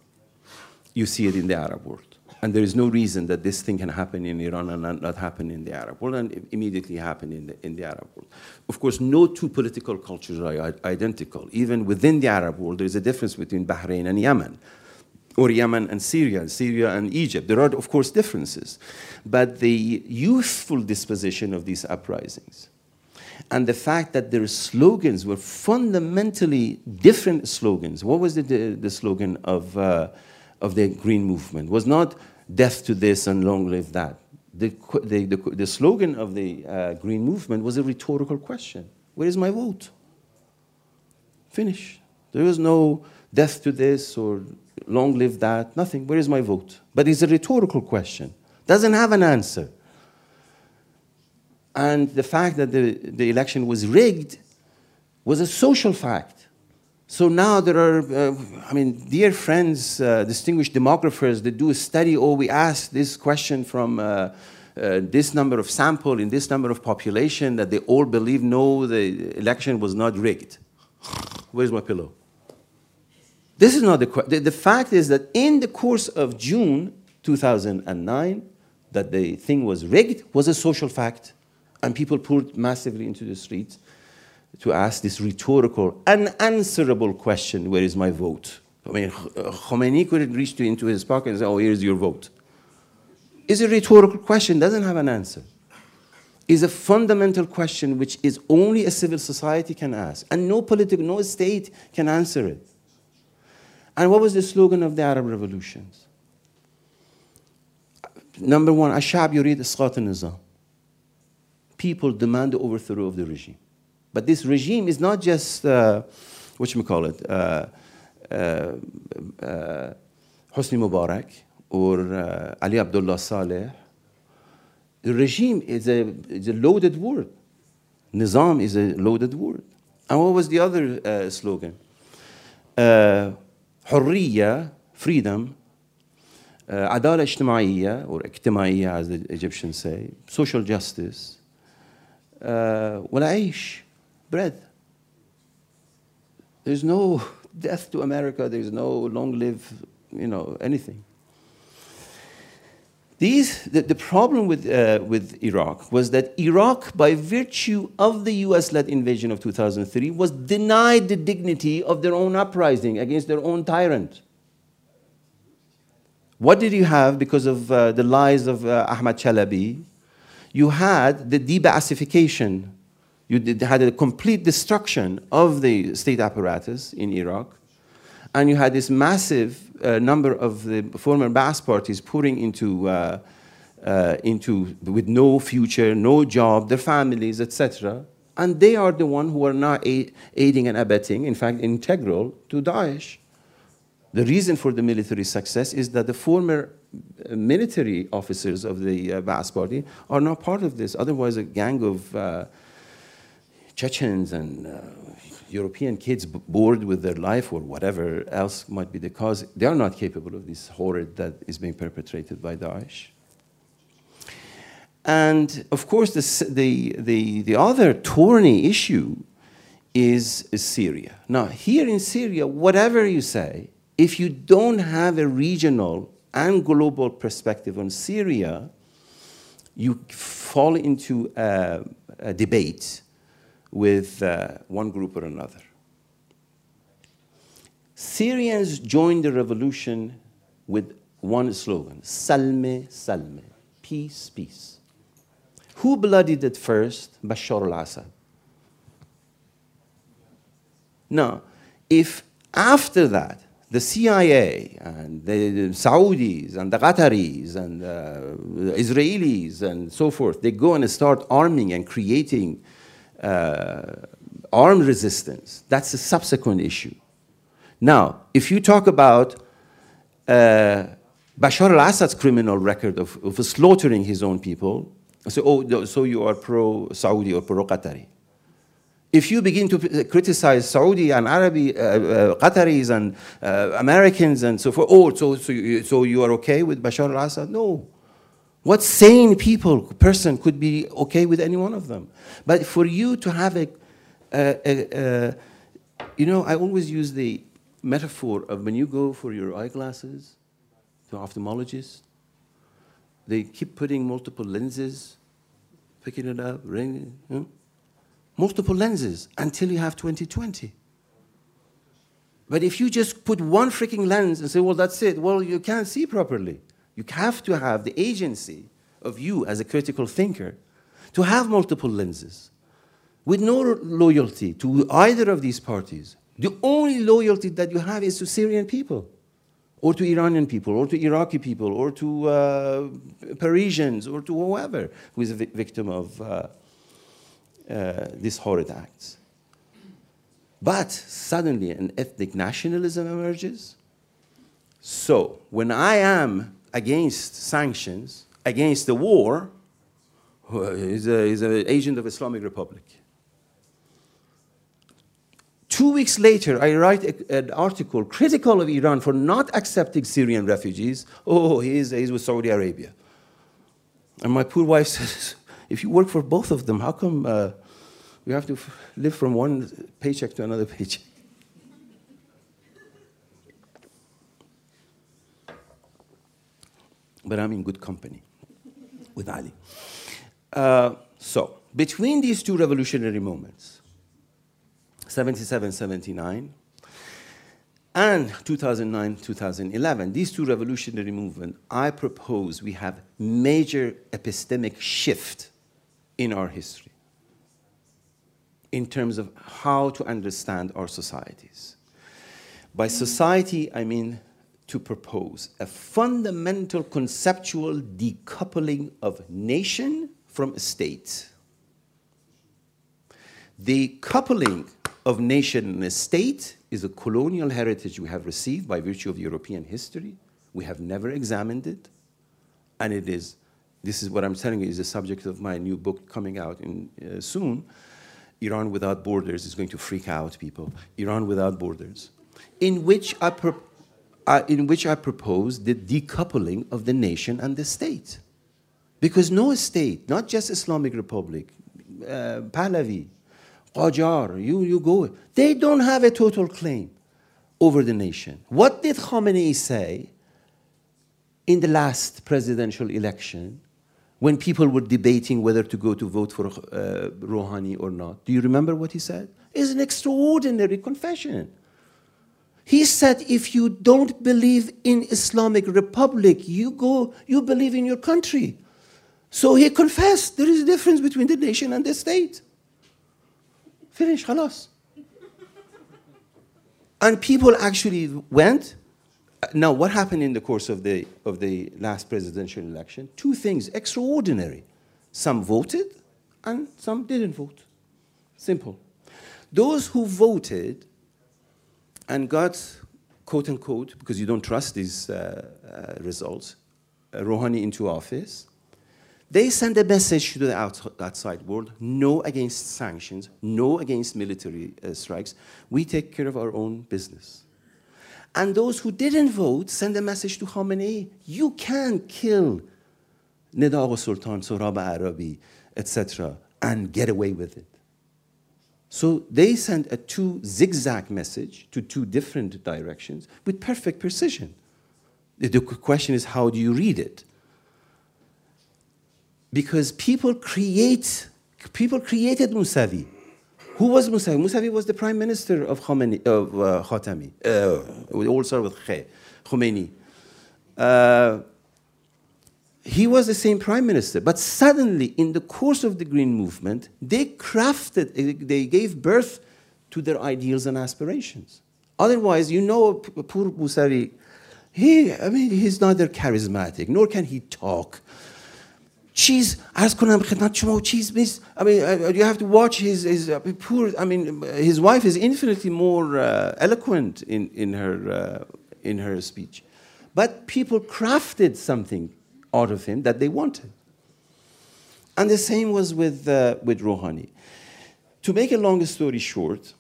you see it in the Arab world. And there is no reason that this thing can happen in Iran and not, not happen in the Arab world, and immediately happen in the, in the Arab world. Of course, no two political cultures are identical. Even within the Arab world, there is a difference between Bahrain and Yemen or Yemen and Syria, Syria and Egypt. There are, of course, differences. But the youthful disposition of these uprisings and the fact that their slogans were fundamentally different slogans. What was the, the, the slogan of, uh, of the Green Movement? Was not death to this and long live that. The, the, the, the slogan of the uh, Green Movement was a rhetorical question Where is my vote? Finish. There was no death to this or long live that, nothing. Where is my vote? But it's a rhetorical question, doesn't have an answer. And the fact that the, the election was rigged was a social fact. So now there are, uh, I mean, dear friends, uh, distinguished demographers that do a study, or oh, we ask this question from uh, uh, this number of sample in this number of population that they all believe no, the election was not rigged. Where's my pillow? This is not the, the, the fact is that in the course of June 2009, that the thing was rigged was a social fact. And people poured massively into the streets to ask this rhetorical, unanswerable question where is my vote? I mean, Khomeini couldn't reach to, into his pocket and say, oh, here's your vote. It's a rhetorical question, doesn't have an answer. Is a fundamental question which is only a civil society can ask, and no political, no state can answer it. And what was the slogan of the Arab revolutions? Number one, Ashab yurid isqat nizam. People demand the overthrow of the regime. But this regime is not just, uh, what you call it, uh, uh, uh, Hosni Mubarak or uh, Ali Abdullah Saleh. The regime is a, is a loaded word. Nizam is a loaded word. And what was the other uh, slogan? Uh, حرية freedom uh, عدالة اجتماعية or اجتماعية as the Egyptians say social justice uh, والعيش bread there's no death to America there's no long live you know anything these, the, the problem with, uh, with Iraq was that Iraq, by virtue of the US led invasion of 2003, was denied the dignity of their own uprising against their own tyrant. What did you have because of uh, the lies of uh, Ahmad Chalabi? You had the de-Baathification. You did, had a complete destruction of the state apparatus in Iraq. And you had this massive uh, number of the former Ba'ath parties pouring into, uh, uh, into with no future, no job, their families, etc. And they are the ones who are now aiding and abetting, in fact, integral to Daesh. The reason for the military success is that the former uh, military officers of the uh, party are not part of this. Otherwise, a gang of uh, Chechens and uh, European kids bored with their life or whatever else might be the cause, they are not capable of this horror that is being perpetrated by Daesh. And of course, the, the, the, the other thorny issue is, is Syria. Now, here in Syria, whatever you say, if you don't have a regional and global perspective on Syria, you fall into a, a debate with uh, one group or another. Syrians joined the revolution with one slogan Salme, Salme, peace, peace. Who bloodied it first? Bashar al Assad. Now, if after that, the CIA and the Saudis and the Qataris and uh, Israelis and so forth, they go and start arming and creating armed resistance. That's a subsequent issue. Now, if you talk about uh, Bashar al Assad's criminal record of, of slaughtering his own people, so, oh, so you are pro Saudi or pro Qatari if you begin to criticize Saudi and Arabi, uh, uh, Qataris and uh, Americans and so forth, oh, so, so, you, so you are okay with Bashar al Assad? No. What sane people, person could be okay with any one of them? But for you to have a, a, a, a you know, I always use the metaphor of when you go for your eyeglasses to ophthalmologist, they keep putting multiple lenses, picking it up, ringing. You hmm? know? multiple lenses until you have 2020. But if you just put one freaking lens and say, well, that's it, well, you can't see properly. You have to have the agency of you as a critical thinker to have multiple lenses with no loyalty to either of these parties. The only loyalty that you have is to Syrian people, or to Iranian people, or to Iraqi people, or to uh, Parisians, or to whoever who is a victim of. Uh, uh, these horrid acts. But suddenly an ethnic nationalism emerges. So when I am against sanctions, against the war, he's, an agent of Islamic Republic. Two weeks later, I write a, an article critical of Iran for not accepting Syrian refugees. Oh, he's, he's with Saudi Arabia. And my poor wife says, if you work for both of them, how come uh, you have to live from one paycheck to another paycheck? But I'm in good company with Ali. Uh, so, between these two revolutionary moments, 77 79, and 2009 2011, these two revolutionary movements, I propose we have major epistemic shift in our history in terms of how to understand our societies. By society, I mean to propose a fundamental conceptual decoupling of nation from state. The coupling of nation and state is a colonial heritage we have received by virtue of European history. We have never examined it, and it is this is what I'm telling you is the subject of my new book coming out in, uh, soon. Iran without borders is going to freak out people. Iran without borders, in which I, pro- uh, in which I propose the decoupling of the nation and the state, because no state, not just Islamic Republic, uh, Pahlavi, Qajar, you you go, they don't have a total claim over the nation. What did Khamenei say in the last presidential election? when people were debating whether to go to vote for uh, Rouhani or not. Do you remember what he said? It's an extraordinary confession. He said, if you don't believe in Islamic Republic, you go, you believe in your country. So he confessed there is a difference between the nation and the state. Finish, halas. and people actually went now, what happened in the course of the, of the last presidential election? Two things extraordinary. Some voted and some didn't vote. Simple. Those who voted and got, quote unquote, because you don't trust these uh, uh, results, uh, Rouhani into office, they send a message to the outside world no against sanctions, no against military uh, strikes. We take care of our own business. And those who didn't vote send a message to Khamenei you can kill Neda Soltan, Sohrab Arabi, etc., and get away with it. So they send a two zigzag message to two different directions with perfect precision. The question is, how do you read it? Because people create, people created Musavi. Who was Musavi? Musavi was the prime minister of, Khomeini, of uh, Khatami. Uh, we all start with Khe, Khomeini. Uh, he was the same prime minister, but suddenly, in the course of the Green Movement, they crafted, they gave birth to their ideals and aspirations. Otherwise, you know, poor Musavi, he, I mean, he's neither charismatic nor can he talk. Cheese, عرض کنم خدمت شما cheese نیست I mean uh, you have to watch his, his uh, poor I mean his wife is infinitely more uh, eloquent in, in her uh, in her speech but people crafted something out of him that they wanted and the same was with uh, with Rouhani to make a long story short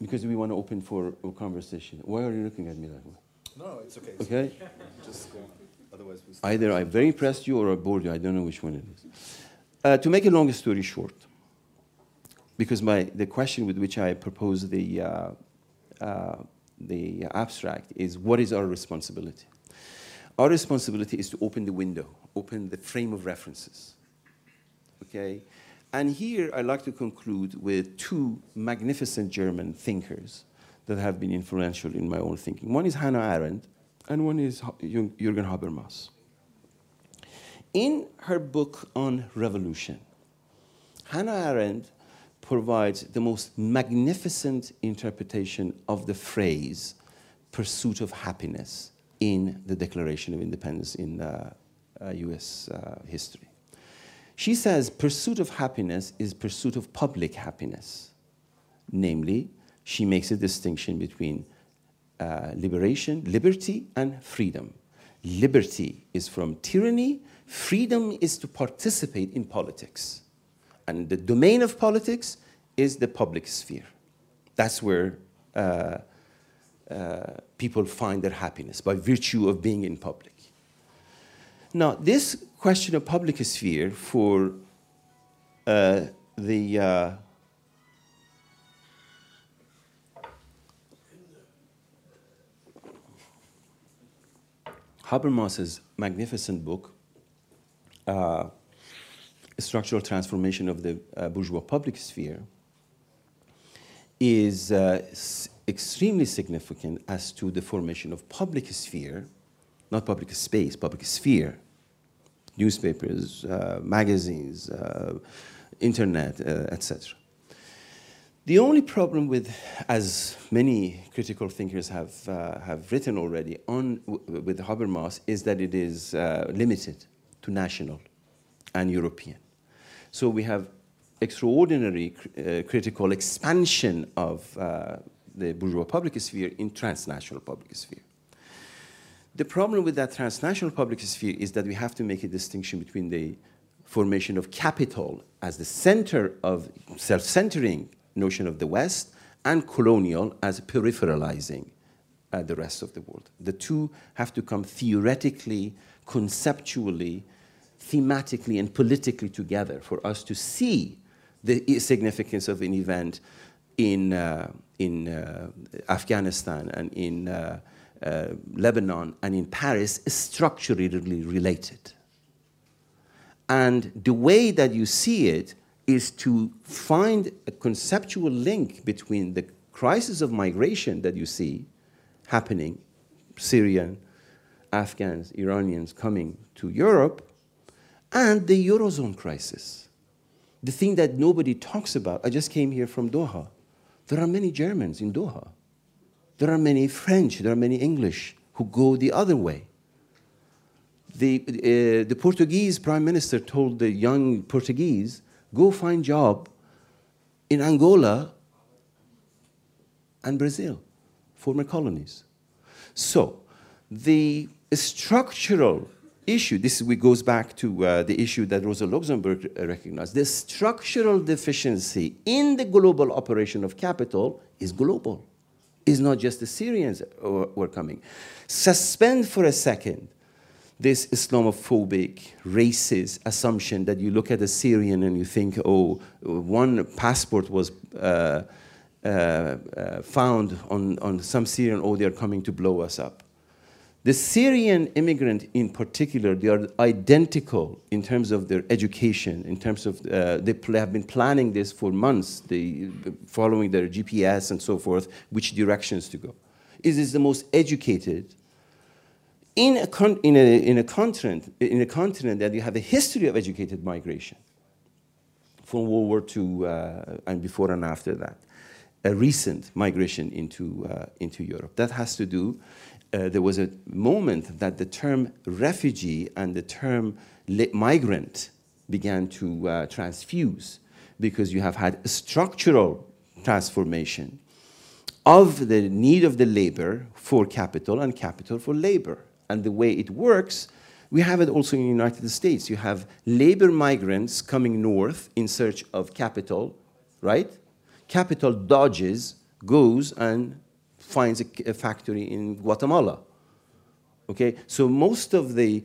because we want to open for a conversation why are you looking at me that way No, it's okay. okay Just go. Otherwise, we Either I very impressed you or I bored you. I don't know which one it is. Uh, to make a long story short, because my, the question with which I propose the, uh, uh, the abstract is what is our responsibility? Our responsibility is to open the window, open the frame of references. Okay? And here I'd like to conclude with two magnificent German thinkers that have been influential in my own thinking. One is Hannah Arendt, and one is Jürgen Habermas. In her book on revolution, Hannah Arendt provides the most magnificent interpretation of the phrase pursuit of happiness in the Declaration of Independence in uh, uh, US uh, history. She says pursuit of happiness is pursuit of public happiness. Namely, she makes a distinction between uh, liberation, liberty, and freedom. Liberty is from tyranny, freedom is to participate in politics. And the domain of politics is the public sphere. That's where uh, uh, people find their happiness, by virtue of being in public. Now, this question of public sphere for uh, the uh, Habermas's magnificent book, uh, Structural Transformation of the uh, Bourgeois Public Sphere, is uh, extremely significant as to the formation of public sphere, not public space, public sphere, newspapers, uh, magazines, uh, internet, uh, etc. The only problem with, as many critical thinkers have, uh, have written already on with Habermas, is that it is uh, limited to national and European. So we have extraordinary uh, critical expansion of the bourgeois public sphere in transnational public sphere. The problem with that transnational public sphere is that we have to make a distinction between the formation of capital as the center of self-centering notion of the West and colonial as peripheralizing uh, the rest of the world. The two have to come theoretically, conceptually, thematically, and politically together for us to see the significance of an event in, uh, in uh, Afghanistan and in uh, Lebanon and in Paris is structurally related. And the way that you see it is to find a conceptual link between the crisis of migration that you see happening, Syrian, Afghans, Iranians coming to Europe, and the Eurozone crisis. The thing that nobody talks about. I just came here from Doha. There are many Germans in Doha. There are many French, there are many English who go the other way. The, uh, the Portuguese prime minister told the young Portuguese Go find job in Angola and Brazil, former colonies. So the structural issue, this goes back to uh, the issue that Rosa Luxemburg recognized, the structural deficiency in the global operation of capital is global. It's not just the Syrians who are coming. Suspend for a second this Islamophobic, racist assumption that you look at a Syrian and you think, oh, one passport was uh, uh, uh, found on, on some Syrian, oh, they're coming to blow us up. The Syrian immigrant in particular, they are identical in terms of their education, in terms of, uh, they have been planning this for months, they, following their GPS and so forth, which directions to go. It is the most educated, in a, in, a, in, a continent, in a continent that you have a history of educated migration from World War II uh, and before and after that. a recent migration into, uh, into Europe. That has to do, uh, there was a moment that the term refugee and the term migrant began to uh, transfuse because you have had a structural transformation of the need of the labor for capital and capital for labor. And the way it works, we have it also in the United States. You have labor migrants coming north in search of capital, right? Capital dodges, goes and finds a, factory in Guatemala. Okay, so most of the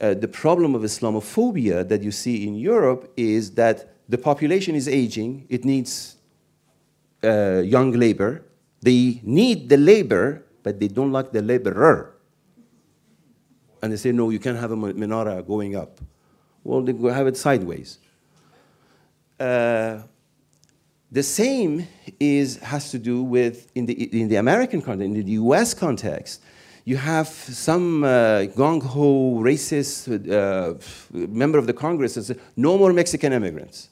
uh, the problem of Islamophobia that you see in Europe is that the population is aging, it needs uh, young labor. They need the labor, but they don't like the laborer. And they say, no, you can't have a menorah going up. Well, they have it sideways. Uh, the same is, has to do with, in the, in the American context, in the US context, you have some uh, gung-ho racist uh, member of the Congress that says, no more Mexican immigrants.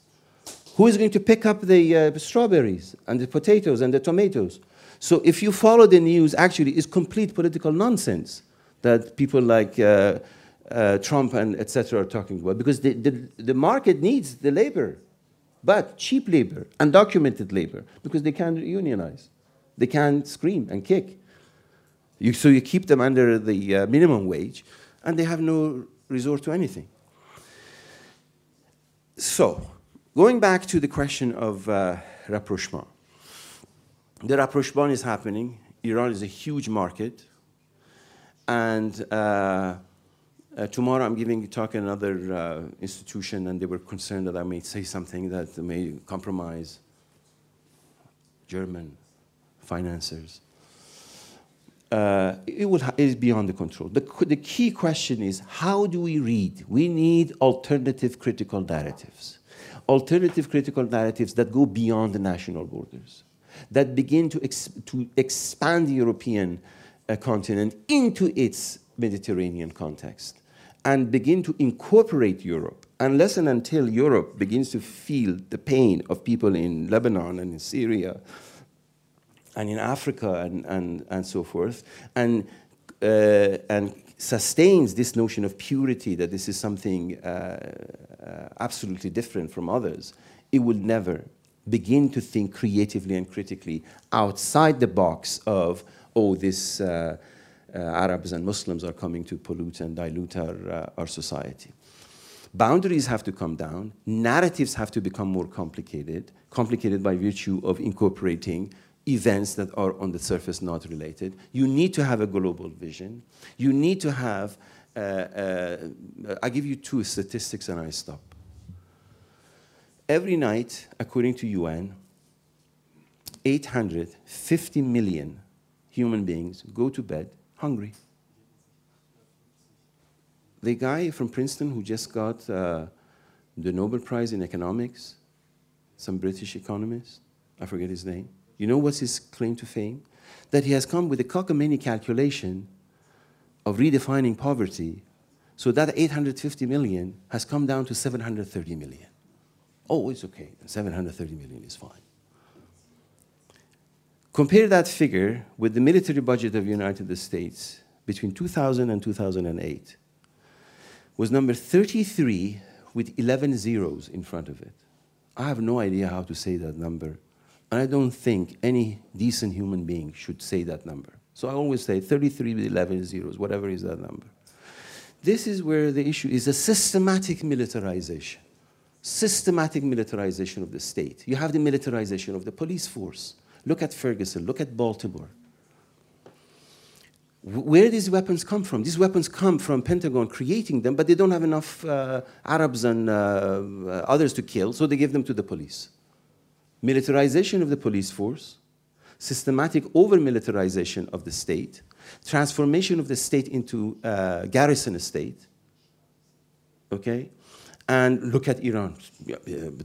Who is going to pick up the uh, strawberries and the potatoes and the tomatoes? So if you follow the news, actually, it's complete political nonsense that people like uh, uh, Trump and etc. are talking about because the, the, the market needs the labor, but cheap labor, undocumented labor, because they can't unionize. They can't scream and kick. You, so you keep them under the uh, minimum wage, and they have no resort to anything. So, going back to the question of uh, rapprochement. The rapprochement is happening. Iran is a huge market. And uh, uh, tomorrow I'm giving a talk at another uh, institution, and they were concerned that I may say something that may compromise German financiers uh, it, is beyond the control. The, the key question is how do we read? We need alternative critical narratives. Alternative critical narratives that go beyond the national borders, that begin to, ex to expand the European uh, continent into its Mediterranean context and begin to incorporate Europe. Unless and until Europe begins to feel the pain of people in Lebanon and in Syria and in Africa and, and, and so forth, and, uh, and sustains this notion of purity, that this is something uh, uh, absolutely different from others, it will never begin to think creatively and critically outside the box of, oh, this uh, Arabs and Muslims are coming to pollute and dilute our, uh, our society. Boundaries have to come down, narratives have to become more complicated, complicated by virtue of incorporating events that are on the surface not related. You need to have a global vision. You need to have, uh, uh, I give you two statistics and I stop. Every night, according to UN, 850 million human beings go to bed hungry. The guy from Princeton who just got uh, the Nobel Prize in economics, some British economist, I forget his name, you know what's his claim to fame? That he has come with a cockamamie calculation of redefining poverty so that 850 million has come down to 730 million. Oh, it's okay. 730 million is fine. Compare that figure with the military budget of the United States between 2000 and 2008 was number 33 with 11 zeros in front of it. I have no idea how to say that number and I don't think any decent human being should say that number. So I always say 33 with 11 zeros, whatever is that number. This is where the issue is a systematic militarization. Systematic militarization of the state. You have the militarization of the police force. Look at Ferguson, look at Baltimore. Where these weapons come from? These weapons come from Pentagon creating them, but they don't have enough uh, Arabs and uh, uh others to kill, so they give them to the police militarization of the police force, systematic over-militarization of the state, transformation of the state into a garrison state, okay? And look at Iran.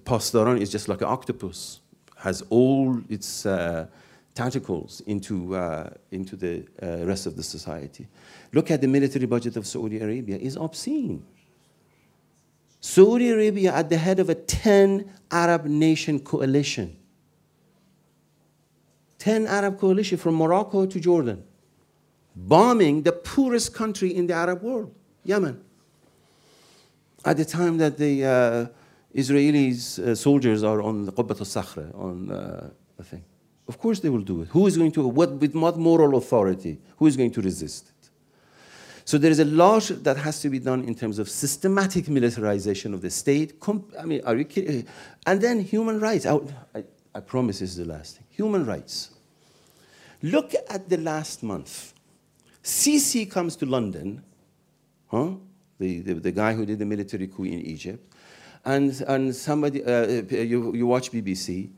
Pasdaran is just like an octopus, has all its uh, tentacles into, uh, into the uh, rest of the society. Look at the military budget of Saudi Arabia, is obscene. Saudi Arabia at the head of a 10 Arab nation coalition. 10 Arab coalition from Morocco to Jordan, bombing the poorest country in the Arab world, Yemen. At the time that the uh, Israelis uh, soldiers are on the Qubbat al-Sakhra, on uh, the thing. Of course they will do it. Who is going to, what, with what moral authority? Who is going to resist it? So there is a lot that has to be done in terms of systematic militarization of the state. Com- I mean, are you kidding? And then human rights. I, I, I promise this is the last thing. Human rights. Look at the last month. Sisi comes to London, huh? The, the, the guy who did the military coup in Egypt, and, and somebody, uh, you, you watch BBC,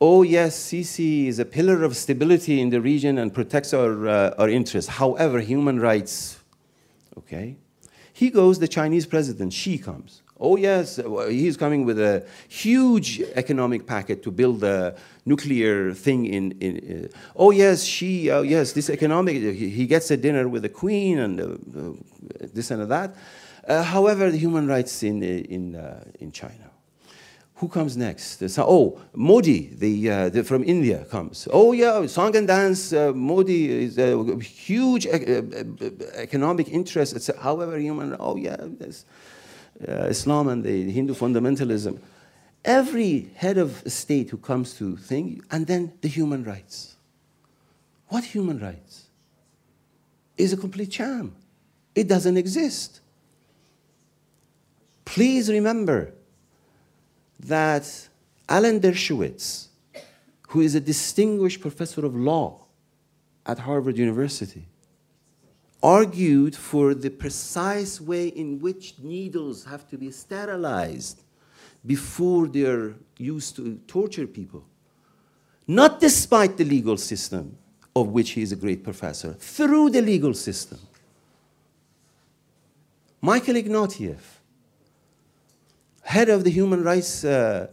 oh yes, Sisi is a pillar of stability in the region and protects our, uh, our interests. However, human rights, okay? He goes, the Chinese president, Xi comes. Oh yes, he's coming with a huge economic packet to build a nuclear thing in. in uh, oh yes, Xi. Oh yes, this economic. He, he gets a dinner with the queen and uh, uh, this and that. Uh, however, the human rights in in uh, in China. Who comes next? oh, Modi, the, uh, the, from India comes. Oh yeah, song and dance. Modi is a huge economic interest. It's, however, human. Oh yeah, uh, Islam and the Hindu fundamentalism. Every head of state who comes to think, and then the human rights. What human rights? Is a complete sham. It doesn't exist. Please remember that Alan Dershowitz, who is a distinguished professor of law at Harvard University, argued for the precise way in which needles have to be sterilized before they're used to torture people. Not despite the legal system, of which he is a great professor, through the legal system. Michael Ignatieff, head of the Human Rights uh,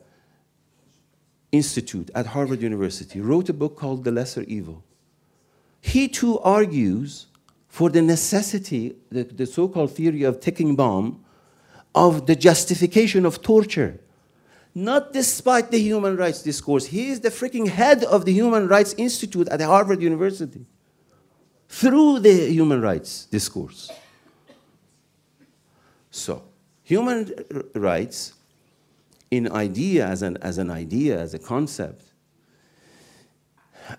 Institute at Harvard University, wrote a book called The Lesser Evil. He too argues for the necessity, the, the so called theory of ticking bomb, of the justification of torture. Not despite the human rights discourse. He is the freaking head of the Human Rights Institute at Harvard University through the human rights discourse. So, human rights in idea, as an, as an idea, as a concept,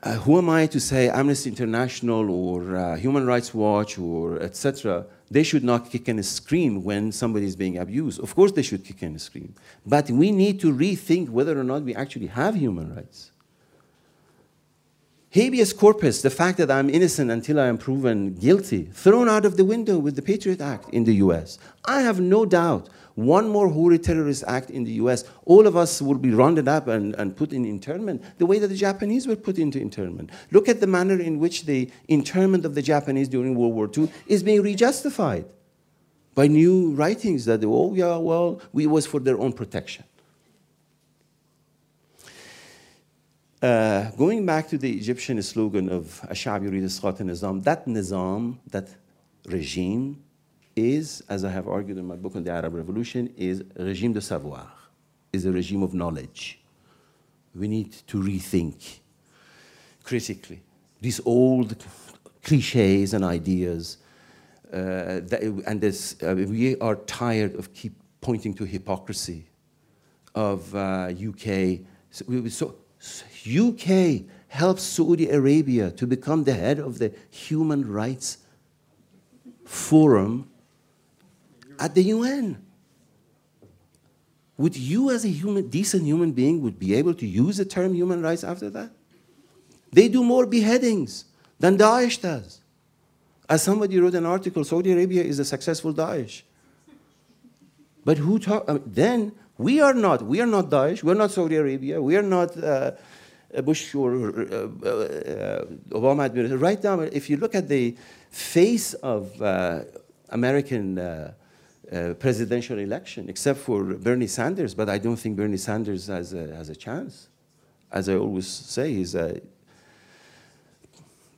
uh, who am I to say Amnesty International or uh, Human Rights Watch or etc. They should not kick and scream when somebody is being abused. Of course, they should kick and scream, but we need to rethink whether or not we actually have human rights. Habeas corpus, the fact that I'm innocent until I am proven guilty, thrown out of the window with the Patriot Act in the US. I have no doubt one more Houthi terrorist act in the US, all of us will be rounded up and, and put in internment the way that the Japanese were put into internment. Look at the manner in which the internment of the Japanese during World War II is being rejustified by new writings that, oh, yeah, well, it was for their own protection. Uh, going back to the Egyptian slogan of Ashab yurid nizam, that nizam, that regime, is, as I have argued in my book on the Arab Revolution, is regime de savoir, is a regime of knowledge. We need to rethink critically these old cliches and ideas. Uh, that, and this, uh, we are tired of keep pointing to hypocrisy of uh, UK. So, so, UK helps Saudi Arabia to become the head of the Human Rights Forum at the UN. Would you, as a human, decent human being, would be able to use the term human rights after that? They do more beheadings than Daesh does. As somebody wrote an article, Saudi Arabia is a successful Daesh. But who talk? I uh, mean, then we are not. We are not Daesh. We're not Saudi Arabia. We are not uh, Bush or uh, uh, Obama. Right now, if you look at the face of uh, American uh, uh, presidential election, except for Bernie Sanders, but I don't think Bernie Sanders has a, has a chance. As I always say, he's a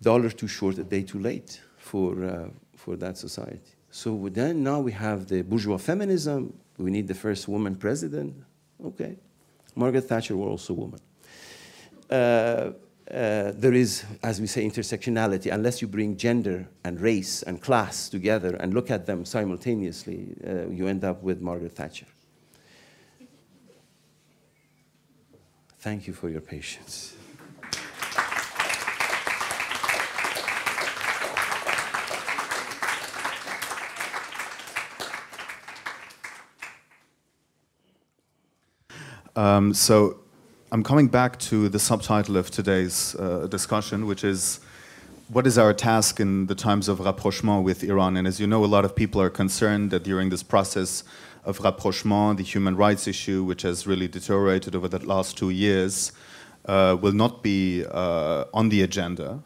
dollar too short, a day too late for, uh, for that society. So then now we have the bourgeois feminism. We need the first woman president. Okay. Margaret Thatcher was also a woman. Uh, uh, there is, as we say, intersectionality. Unless you bring gender and race and class together and look at them simultaneously, uh, you end up with Margaret Thatcher. Thank you for your patience. Um, so I'm coming back to the subtitle of today's uh, discussion, which is what is our task in the times of rapprochement with Iran? And as you know, a lot of people are concerned that during this process of rapprochement, the human rights issue, which has really deteriorated over the last two years, uh, will not be uh, on the agenda.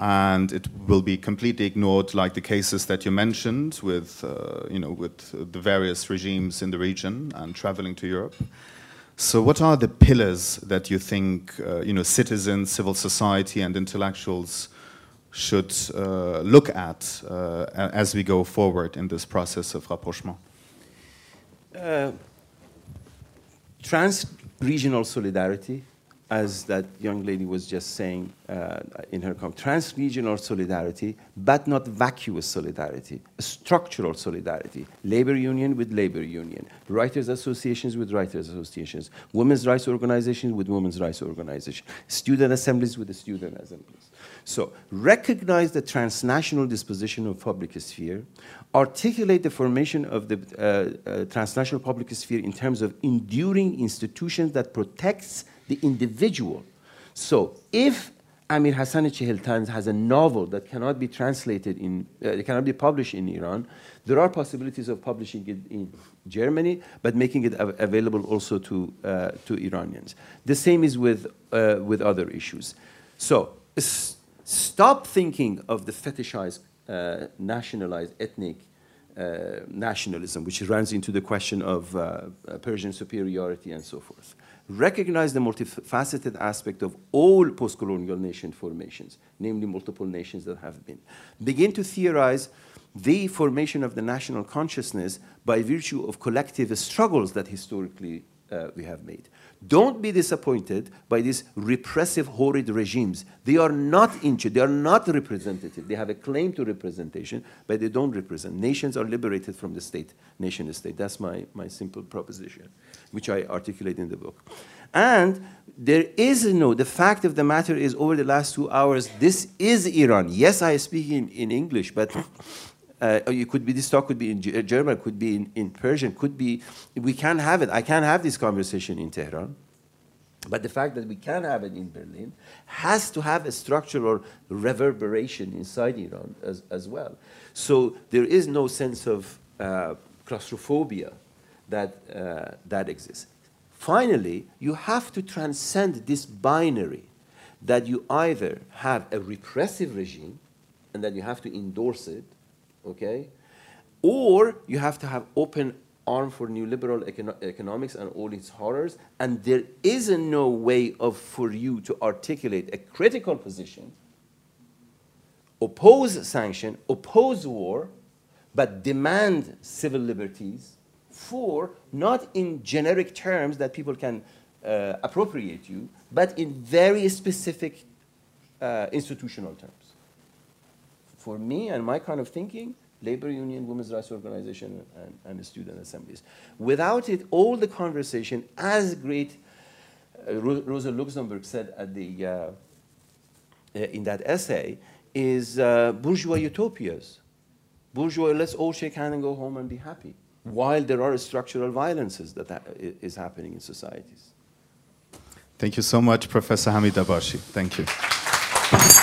And it will be completely ignored, like the cases that you mentioned, with uh, you know, with the various regimes in the region and traveling to Europe. So, what are the pillars that you think uh, you know citizens, civil society, and intellectuals should uh, look at uh, as we go forward in this process of rapprochement? Uh, trans-regional solidarity, as that young lady was just saying uh, in her comment, trans-regional solidarity, but not vacuous solidarity, structural solidarity, labor union with labor union, writers associations with writers associations, women's rights organizations with women's rights organizations, student assemblies with the student assemblies. So recognize the transnational disposition of public sphere, articulate the formation of the uh, uh, transnational public sphere in terms of enduring institutions that protects the individual. So if Amir Hassan Cheheltan has a novel that cannot be translated in, uh, cannot be published in Iran, there are possibilities of publishing it in Germany, but making it av available also to, uh, to Iranians. The same is with, uh, with other issues. So stop thinking of the fetishized, uh, nationalized, ethnic uh, nationalism, which runs into the question of uh, Persian superiority and so forth recognize the multifaceted aspect of all post-colonial nation formations, namely multiple nations that have been. Begin to theorize the formation of the national consciousness by virtue of collective struggles that historically uh, we have made. Don't be disappointed by these repressive, horrid regimes. They are not injured, they are not representative. They have a claim to representation, but they don't represent. Nations are liberated from the state, nation state. That's my, my simple proposition which I articulate in the book. And there is no, the fact of the matter is over the last two hours, this is Iran. Yes, I speak in, in English, but uh, it could be, this talk could be in German, could be in, in Persian, could be, we can have it. I can have this conversation in Tehran. But the fact that we can have it in Berlin has to have a structural reverberation inside Iran as, as well. So there is no sense of uh, claustrophobia that, uh, that exists. Finally, you have to transcend this binary that you either have a repressive regime and that you have to endorse it, okay, or you have to have open arm for neoliberal econo economics and all its horrors, and there is no way of for you to articulate a critical position, oppose sanction, oppose war, but demand civil liberties for not in generic terms that people can uh, appropriate you, but in very specific uh, institutional terms. For me and my kind of thinking, labor union, women's rights organization, and, and student assemblies. Without it, all the conversation, as great uh, Rosa Luxemburg said at the, uh, uh, in that essay, is uh, bourgeois utopias. Bourgeois, let's all shake hands and go home and be happy while there are structural violences that ha is happening in societies. Thank you so much, Professor Hamid Dabashi. Thank you.